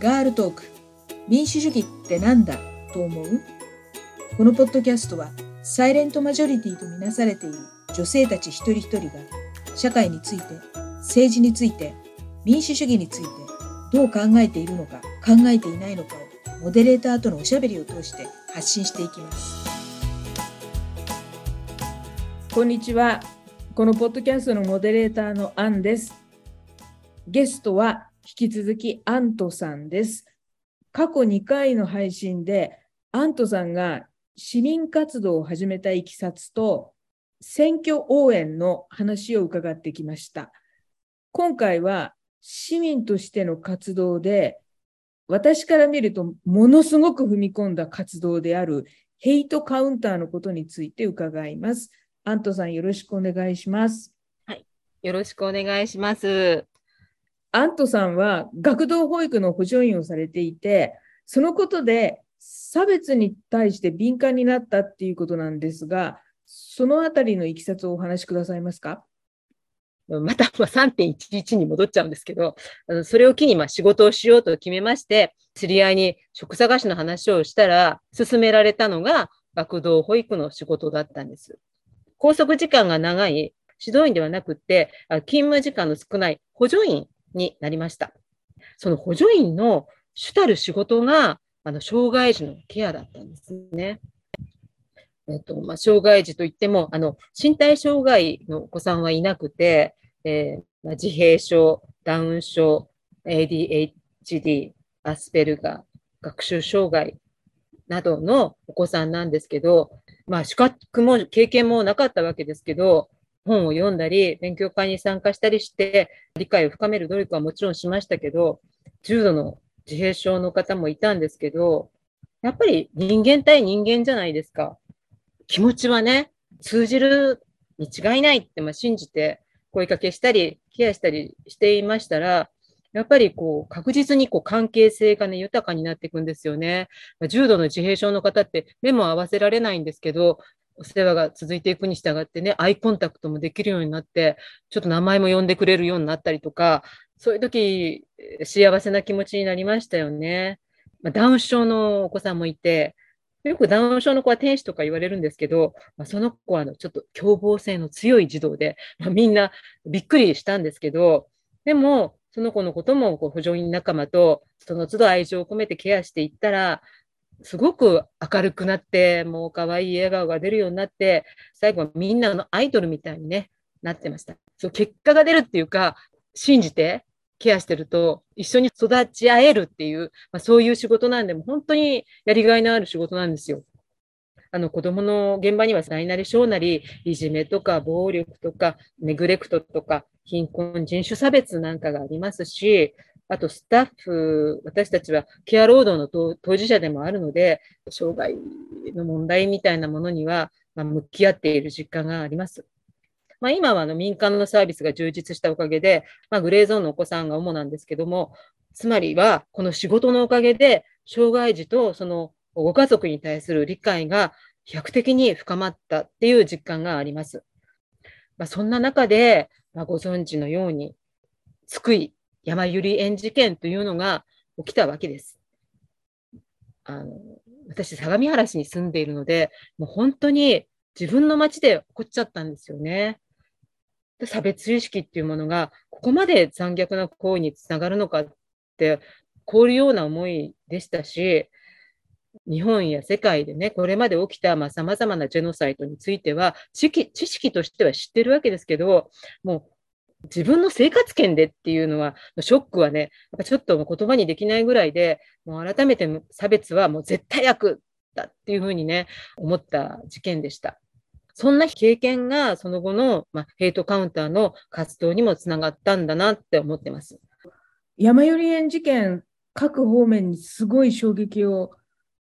ガールトーク。民主主義ってなんだ？と思う？このポッドキャストはサイレントマジョリティとみなされている女性たち一人一人が社会について政治について民主主義についてどう考えているのか考えていないのかをモデレーターとのおしゃべりを通して発信していきます。こんにちは。このポッドキャストのモデレーターのアンです。ゲストは引き続きアントさんです。過去2回の配信でアントさんが市民活動を始めたいきさつと選挙応援の話を伺ってきました。今回は市民としての活動で私から見るとものすごく踏み込んだ活動であるヘイトカウンターのことについて伺います。アントさんよろしくお願いします。はい、よろしくお願いします。アントさんは学童保育の補助員をされていて、そのことで差別に対して敏感になったっていうことなんですが、そのあたりのいきさつをお話しくださいますか？また3.11に戻っちゃうんですけど、それを機にま仕事をしようと決めまして、知り合いに職探しの話をしたら、勧められたのが学童保育の仕事だったんです。拘束時間が長い指導員ではなくて、勤務時間の少ない補助員になりました。その補助員の主たる仕事が、あの障害児のケアだったんですね。えっとまあ、障害児といってもあの身体障害のお子さんはいなくて、えーまあ、自閉症、ダウン症、ADHD、アスペルガー、学習障害などのお子さんなんですけど、まあ、資格も経験もなかったわけですけど、本を読んだり、勉強会に参加したりして、理解を深める努力はもちろんしましたけど、重度の自閉症の方もいたんですけど、やっぱり人間対人間じゃないですか。気持ちはね、通じるに違いないってま信じて声かけしたり、ケアしたりしていましたら、やっぱりこう確実にこう関係性がね、豊かになっていくんですよね。重度の自閉症の方って目も合わせられないんですけど、お世話が続いていくに従ってね、アイコンタクトもできるようになって、ちょっと名前も呼んでくれるようになったりとか、そういう時、幸せな気持ちになりましたよね。まあ、ダウン症のお子さんもいて、よくダウン症の子は天使とか言われるんですけど、まあ、その子はあのちょっと凶暴性の強い児童で、まあ、みんなびっくりしたんですけど、でも、その子のこともこう補助員仲間とその都度愛情を込めてケアしていったら、すごく明るくなって、もう可愛い笑顔が出るようになって、最後はみんなのアイドルみたいに、ね、なってました。そう結果が出るっていうか、信じてケアしてると、一緒に育ち合えるっていう、まあ、そういう仕事なんで、も本当にやりがいのある仕事なんですよ。あの子供の現場には大なり小なり、いじめとか暴力とか、ネグレクトとか、貧困、人種差別なんかがありますし、あとスタッフ、私たちはケア労働の当事者でもあるので、障害の問題みたいなものには、ま、向き合っている実感があります。まあ、今はあの民間のサービスが充実したおかげで、まあ、グレーゾーンのお子さんが主なんですけども、つまりはこの仕事のおかげで、障害児とそのご家族に対する理解が飛躍的に深まったっていう実感があります。まあ、そんな中で、ま、ご存知のように、津久井山百合園事件というのが起きたわけです。あの私、相模原市に住んでいるので、もう本当に自分の街で起こっちゃったんですよね。差別意識っていうものが、ここまで残虐な行為につながるのかって、こういうような思いでしたし、日本や世界でね、これまで起きたさまざ、まなジェノサイトについては知識、知識としては知ってるわけですけど、もう自分の生活圏でっていうのは、ショックはね、ちょっと言葉にできないぐらいで、もう改めて差別はもう絶対悪だっていうふうにね、思った事件でした。そんな経験がその後の、まあ、ヘイトカウンターの活動にもつながったんだなって思ってます。山寄り園事件、各方面にすごい衝撃を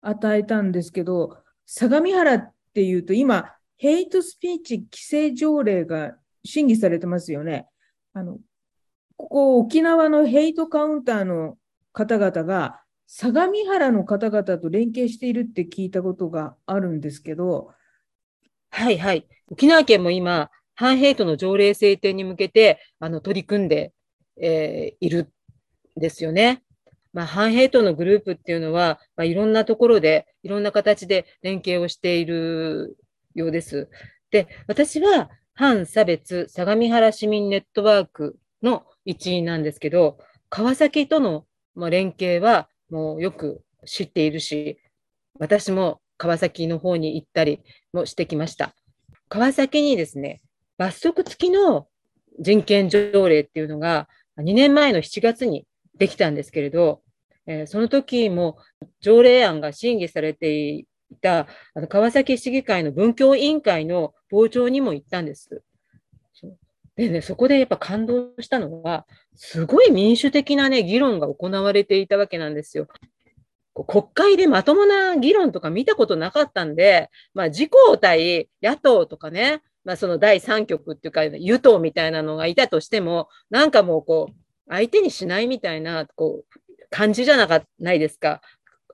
与えたんですけど、相模原っていうと今、ヘイトスピーチ規制条例が審議されてますよね。あの、ここ沖縄のヘイトカウンターの方々が相模原の方々と連携しているって聞いたことがあるんですけど。はいはい。沖縄県も今、反ヘイトの条例制定に向けてあの取り組んで、えー、いるんですよね。まあ、反ヘイトのグループっていうのは、まあ、いろんなところで、いろんな形で連携をしているようです。で、私は反差別相模原市民ネットワークの一員なんですけど、川崎との連携はもうよく知っているし、私も川崎の方に行ったりもしてきました。川崎にですね、罰則付きの人権条例っていうのが2年前の7月にできたんですけれど、え、その時も条例案が審議されていた川崎市議会の文教委員会の傍聴にも行ったんです。でね、そこでやっぱ感動したのは、すごい民主的なね、議論が行われていたわけなんですよ。国会でまともな議論とか見たことなかったんで、まあ、自公対野党とかね、まあ、その第三極っていうか、与党みたいなのがいたとしても、なんかもうこう、相手にしないみたいな、こう、感じじゃなかないですか。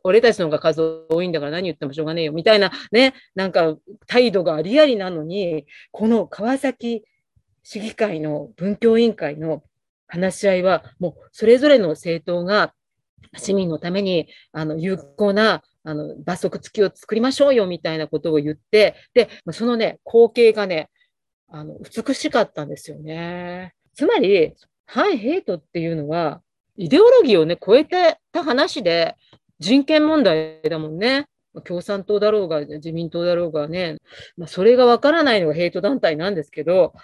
俺たちの方が数多いんだから何言ってもしょうがねえよみたいなね、なんか態度がありありなのに、この川崎市議会の文教委員会の話し合いは、もうそれぞれの政党が市民のためにあの有効なあの罰則付きを作りましょうよみたいなことを言って、で、そのね、光景がね、あの美しかったんですよね。つまり、反ヘイトっていうのは、イデオロギーをね、超えてた話で、人権問題だもんね。共産党だろうが、自民党だろうがね、まあ、それがわからないのがヘイト団体なんですけど、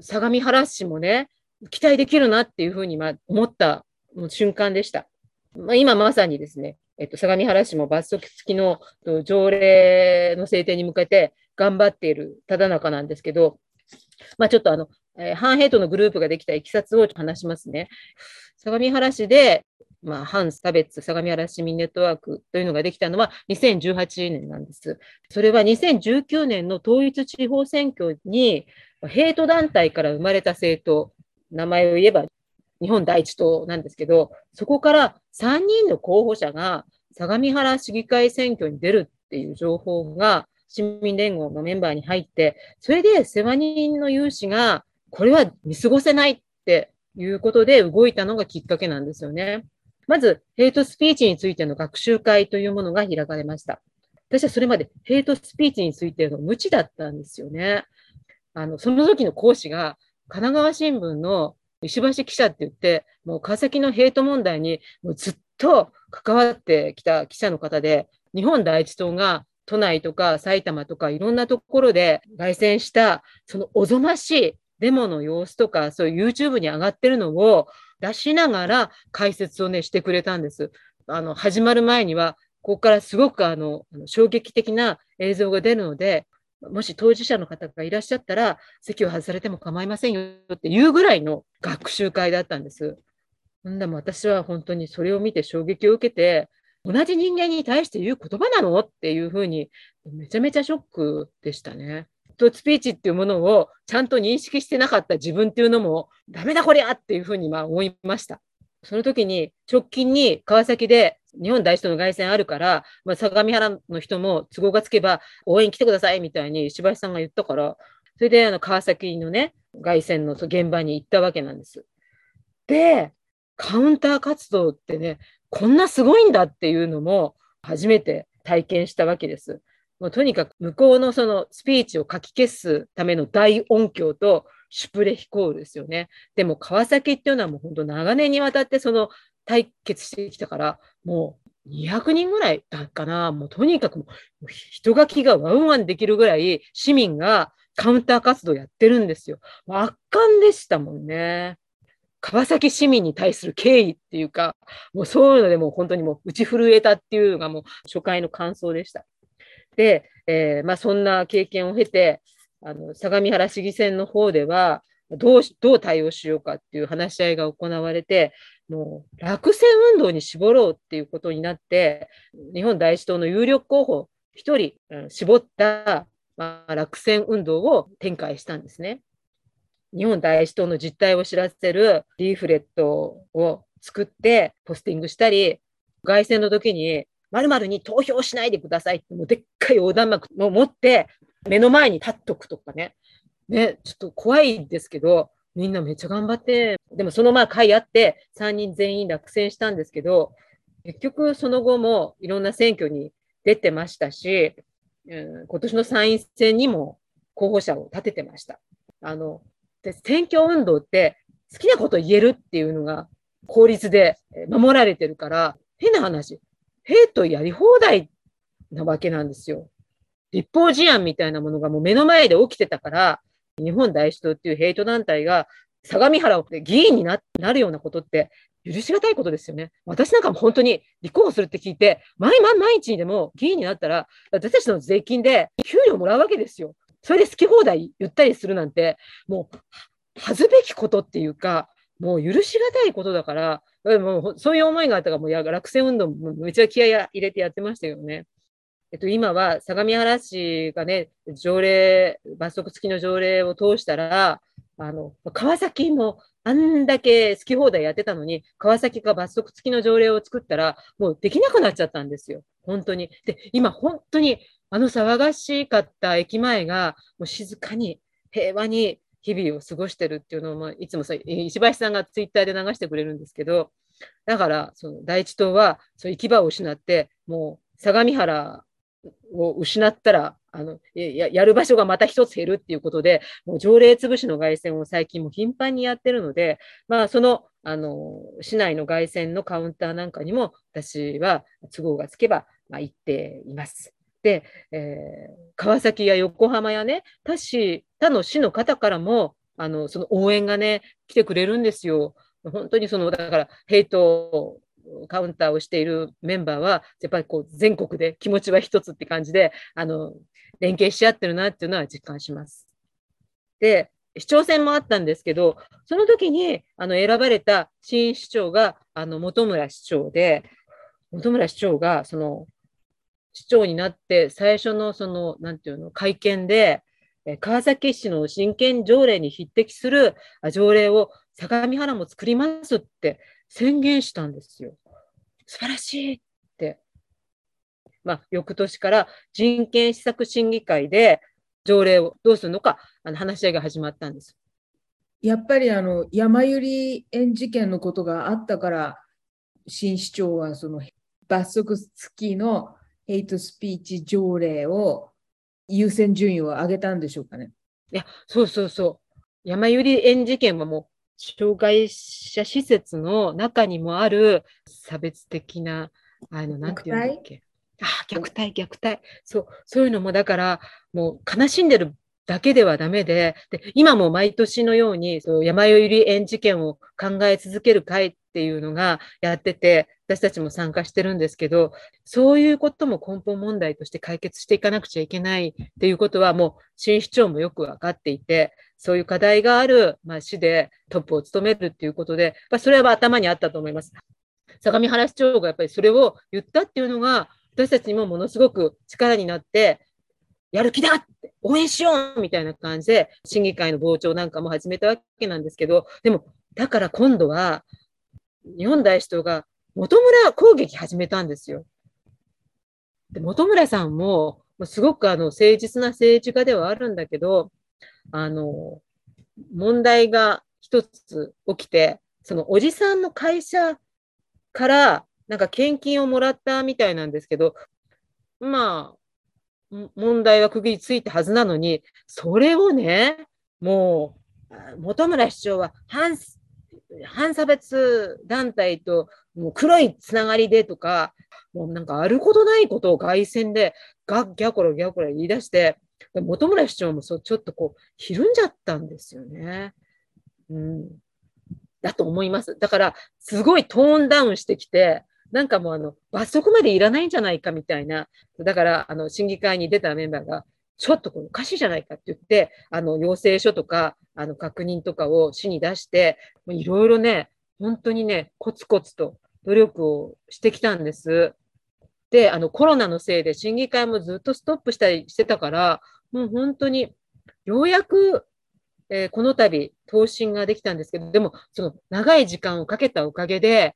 相模原市もね、期待できるなっていうふうにま思った瞬間でした。まあ、今まさにですね、えっと、相模原市も罰則付きの条例の制定に向けて頑張っているただ中なんですけど、まあ、ちょっとあの、えー、反ヘイトのグループができたいきさつを話しますね。相模原市で、まあ、反差別相模原市民ネットワークというのができたのは2018年なんです。それは2019年の統一地方選挙にヘイト団体から生まれた政党、名前を言えば日本第一党なんですけど、そこから3人の候補者が相模原市議会選挙に出るっていう情報が市民連合のメンバーに入って、それで世話人の有志が、これは見過ごせないっていうことで動いたのがきっかけなんですよね。まず、ヘイトスピーチについての学習会というものが開かれました。私はそれまでヘイトスピーチについての無知だったんですよね。あの、その時の講師が神奈川新聞の石橋記者って言って、もう川崎のヘイト問題にもうずっと関わってきた記者の方で、日本第一党が都内とか埼玉とかいろんなところで凱旋した、そのおぞましいデモの様子とか、そういう YouTube に上がってるのを出しながら解説をね、してくれたんです。あの、始まる前には、ここからすごくあの、衝撃的な映像が出るので、もし当事者の方がいらっしゃったら、席を外されても構いませんよっていうぐらいの学習会だったんです。んでも私は本当にそれを見て衝撃を受けて、同じ人間に対して言う言葉なの？っていうふうに、めちゃめちゃショックでしたね。トスピーチっていうものをちゃんと認識してなかった自分っていうのも、ダメだこりゃっていうふうにまあ思いました。その時に直近に川崎で日本大使との凱旋あるから、まあ、相模原の人も都合がつけば応援来てくださいみたいに石橋さんが言ったから、それであの川崎のね、凱旋の現場に行ったわけなんです。で、カウンター活動ってね、こんなすごいんだっていうのも初めて体験したわけです。もうとにかく向こうのそのスピーチを書き消すための大音響とシュプレヒコールですよね。でも川崎っていうのはもう本当長年にわたってその対決してきたから、もう200人ぐらいだかな。もうとにかく人書きがワンワンできるぐらい市民がカウンター活動やってるんですよ。圧巻でしたもんね。川崎市民に対する敬意っていうか、もうそういうのでもう本当にもう打ち震えたっていうのがもう初回の感想でした。で、えー、まあそんな経験を経て、あの相模原市議選の方ではどうどう対応しようかっていう話し合いが行われて、もう落選運動に絞ろうっていうことになって、日本第一党の有力候補1人絞った、まあ、落選運動を展開したんですね。日本第一党の実態を知らせるリーフレットを作ってポスティングしたり、凱旋の時に〇〇に投票しないでくださいって、もうでっかい横断幕を持って目の前に立っとくとかね。ね、ちょっと怖いですけど、みんなめっちゃ頑張って、でもそのまあ会あって、3人全員落選したんですけど、結局その後もいろんな選挙に出てましたし、うん、今年の参院選にも候補者を立ててました。あの、で選挙運動って好きなこと言えるっていうのが法律で守られてるから、変な話、ヘイトやり放題なわけなんですよ。立法事案みたいなものがもう目の前で起きてたから、日本大使党っていうヘイト団体が相模原で議員になるようなことって許しがたいことですよね。私なんかも本当に立候補するって聞いて、毎毎毎日にでも議員になったら、私たちの税金で給料もらうわけですよ。それで好き放題言ったりするなんて、もう恥ずべきことっていうか、もう許しがたいことだから、もうそういう思いがあったから、もう落選運動もめちゃ気合入れてやってましたよね。えっと、今は相模原市がね、条例、罰則付きの条例を通したら、あの、川崎もあんだけ好き放題やってたのに、川崎が罰則付きの条例を作ったら、もうできなくなっちゃったんですよ。本当に。で、今本当にあの騒がしかった駅前が、もう静かに、平和に日々を過ごしてるっていうのを、いつもさ、石橋さんがツイッターで流してくれるんですけど、だから、その第一党は、そう行き場を失って、もう相模原を失ったら、あのややる場所がまた一つ減るっていうことで、もう条例潰しの凱旋を最近も頻繁にやってるので、まあ、そのあの市内の凱旋のカウンターなんかにも私は都合がつけば、まあ、行っています。で、えー、川崎や横浜やね、他市、他の市の方からも、あのその応援がね、来てくれるんですよ。本当にその、だから、ヘイトカウンターをしているメンバーは、やっぱりこう全国で気持ちは一つって感じで、あの、連携し合ってるなっていうのは実感します。で、市長選もあったんですけど、その時にあの選ばれた新市長があの本村市長で、本村市長がその市長になって最初のその、なんていうの、会見で、川崎市の親権条例に匹敵する条例を相模原も作りますって宣言したんですよ。素晴らしいって。まあ、翌年から人権施策審議会で条例をどうするのかあの話し合いが始まったんです。やっぱりあの山百合園事件のことがあったから新市長はその罰則付きのヘイトスピーチ条例を優先順位を上げたんでしょうかね。いや、そうそうそう。山百合園事件はもう障害者施設の中にもある差別的な、あの、なんていうんだっけ。あ虐待、虐待。そう、そういうのも、だから、もう悲しんでるだけではダメで、で今も毎年のように、そう山より園事件を考え続ける会っていうのがやってて、私たちも参加してるんですけど、そういうことも根本問題として解決していかなくちゃいけないっていうことは、もう新市長もよくわかっていて、そういう課題がある、まあ、市でトップを務めるっていうことで、まあ、それは頭にあったと思います。相模原市長がやっぱりそれを言ったっていうのが、私たちにもものすごく力になって、やる気だって応援しようみたいな感じで、審議会の傍聴なんかも始めたわけなんですけど、でも、だから今度は、日本大使党が本村攻撃始めたんですよ。で本村さんも、すごくあの誠実な政治家ではあるんだけど、あの、問題が一つ起きて、そのおじさんの会社からなんか献金をもらったみたいなんですけど、まあ、問題は区切りついたはずなのに、それをね、もう、本村市長は反反差別団体ともう黒いつながりでとか、もうなんかあることないことを外旋でガッギャコロギャコロ言い出して、本村市長もそうちょっとこう、ひるんじゃったんですよね。うん。だと思います。だから、すごいトーンダウンしてきて、なんかもうあの、罰則までいらないんじゃないかみたいな。だから、あの、審議会に出たメンバーが、ちょっとこれおかしいじゃないかって言って、あの、要請書とか、あの、確認とかを市に出して、いろいろね、本当にね、コツコツと努力をしてきたんです。で、あの、コロナのせいで審議会もずっとストップしたりしてたから、もう本当に、ようやく、えー、この度、答申ができたんですけど、でも、その長い時間をかけたおかげで、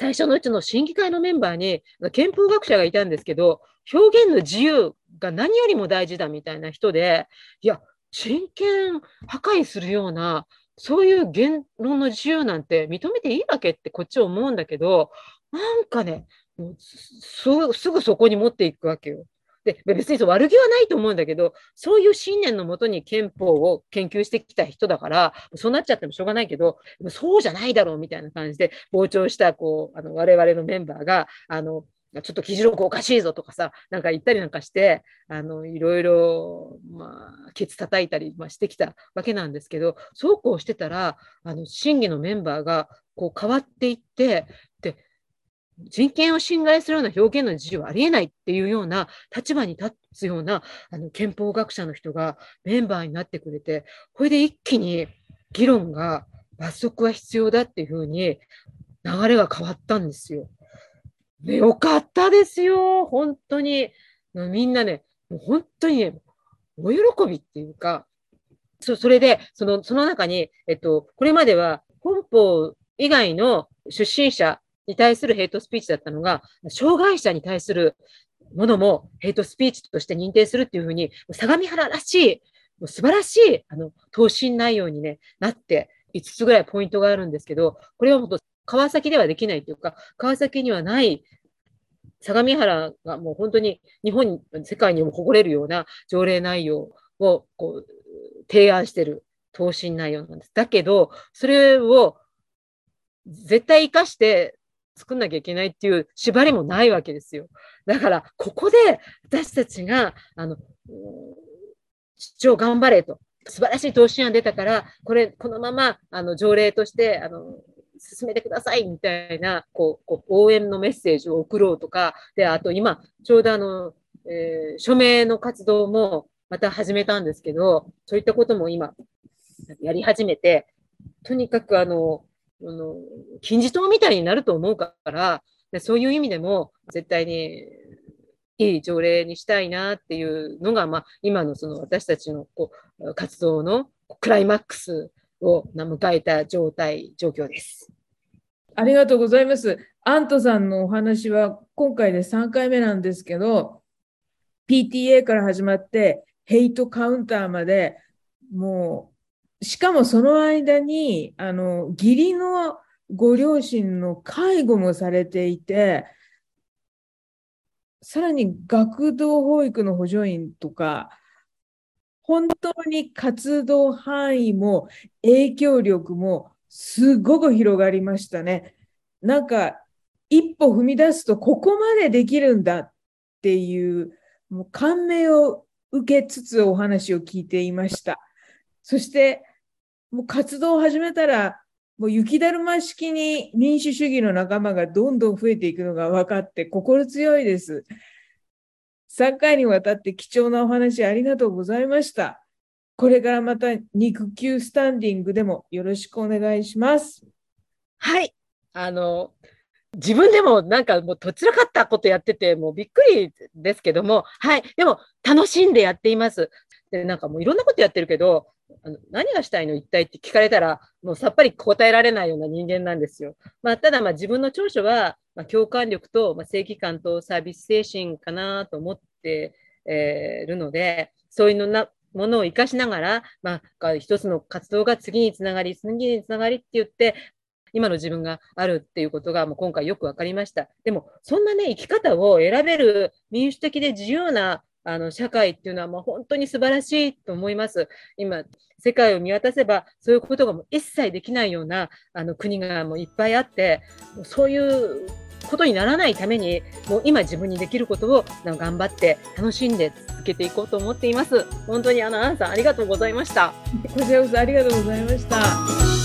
最初のうちの審議会のメンバーに、憲法学者がいたんですけど、表現の自由が何よりも大事だみたいな人で、いや、人権破壊するようなそういう言論の自由なんて認めていいわけってこっち思うんだけど、なんかね、もうすぐそこに持っていくわけよ。で別にそう悪気はないと思うんだけどそういう信念のもとに憲法を研究してきた人だからそうなっちゃってもしょうがないけどそうじゃないだろうみたいな感じで傍聴したこうあの我々のメンバーがあのちょっと議事録おかしいぞとかさ、なんか言ったりなんかして、あの、いろいろ、まあ、ケツ叩いたり、まあ、してきたわけなんですけど、そうこうしてたら、あの、審議のメンバーが、こう変わっていって、人権を侵害するような表現の自由はありえないっていうような立場に立つようなあの憲法学者の人がメンバーになってくれて、これで一気に議論が罰則は必要だっていうふうに流れが変わったんですよ。ね、よかったですよ。本当に。みんなね、もう本当にね、お喜びっていうか、そそれで、その、その中に、えっと、これまでは本邦以外の出身者に対するヘイトスピーチだったのが、障害者に対するものもヘイトスピーチとして認定するっていうふうに、相模原らしい、もう素晴らしい、あの、答申内容に、ね、なって、5つぐらいポイントがあるんですけど、これはもっと川崎ではできないというか、川崎にはない相模原がもう本当に日本、世界にも誇れるような条例内容をこう提案している答申内容なんです。だけど、それを絶対生かして作んなきゃいけないっていう縛りもないわけですよ。だから、ここで私たちが、あの、主張頑張れと。素晴らしい答申案出たから、これ、このまま、あの、条例として、あの、進めてくださいみたいな、こう、こう応援のメッセージを送ろうとか、で、あと今、ちょうどあの、えー、署名の活動もまた始めたんですけど、そういったことも今、やり始めて、とにかくあの、あの金字塔みたいになると思うから、そういう意味でも、絶対にいい条例にしたいなっていうのが、まあ、今のその私たちのこう活動のクライマックスを迎えた状態、状況です。ありがとうございます。アントさんのお話は今回で3回目なんですけど、PTA から始まってヘイトカウンターまで、もう、しかもその間に、あの、義理のご両親の介護もされていて、さらに学童保育の補助員とか、本当に活動範囲も影響力もすごく広がりましたね。なんか一歩踏み出すとここまでできるんだっていうもう感銘を受けつつお話を聞いていました。そしてもう活動を始めたらもう雪だるま式に民主主義の仲間がどんどん増えていくのが分かって心強いです。3回にわたって貴重なお話ありがとうございました。これからまた肉球スタンディングでもよろしくお願いします。はい。あの、自分でもなんかもうとっちらかったことやってて、もうびっくりですけども、はい。でも楽しんでやっています。で、なんかもういろんなことやってるけど、あの何がしたいの？一体って聞かれたら、もうさっぱり答えられないような人間なんですよ。まあ、ただ、まあ自分の長所は、まあ、共感力と、まあ、正義感とサービス精神かなと思って、えー、るので、そういうのなものを生かしながら、まあ、一つの活動が次につながり、次につながりって言って、今の自分があるっていうことがもう今回よく分かりました。でも、そんなね、生き方を選べる民主的で自由なあの社会っていうのはもう本当に素晴らしいと思います。今、世界を見渡せば、そういうことがもう一切できないようなあの国がもういっぱいあって、そういうことにならないために、もう今自分にできることを頑張って楽しんで続けていこうと思っています。本当にあのアンさんありがとうございました。こちらこそありがとうございました。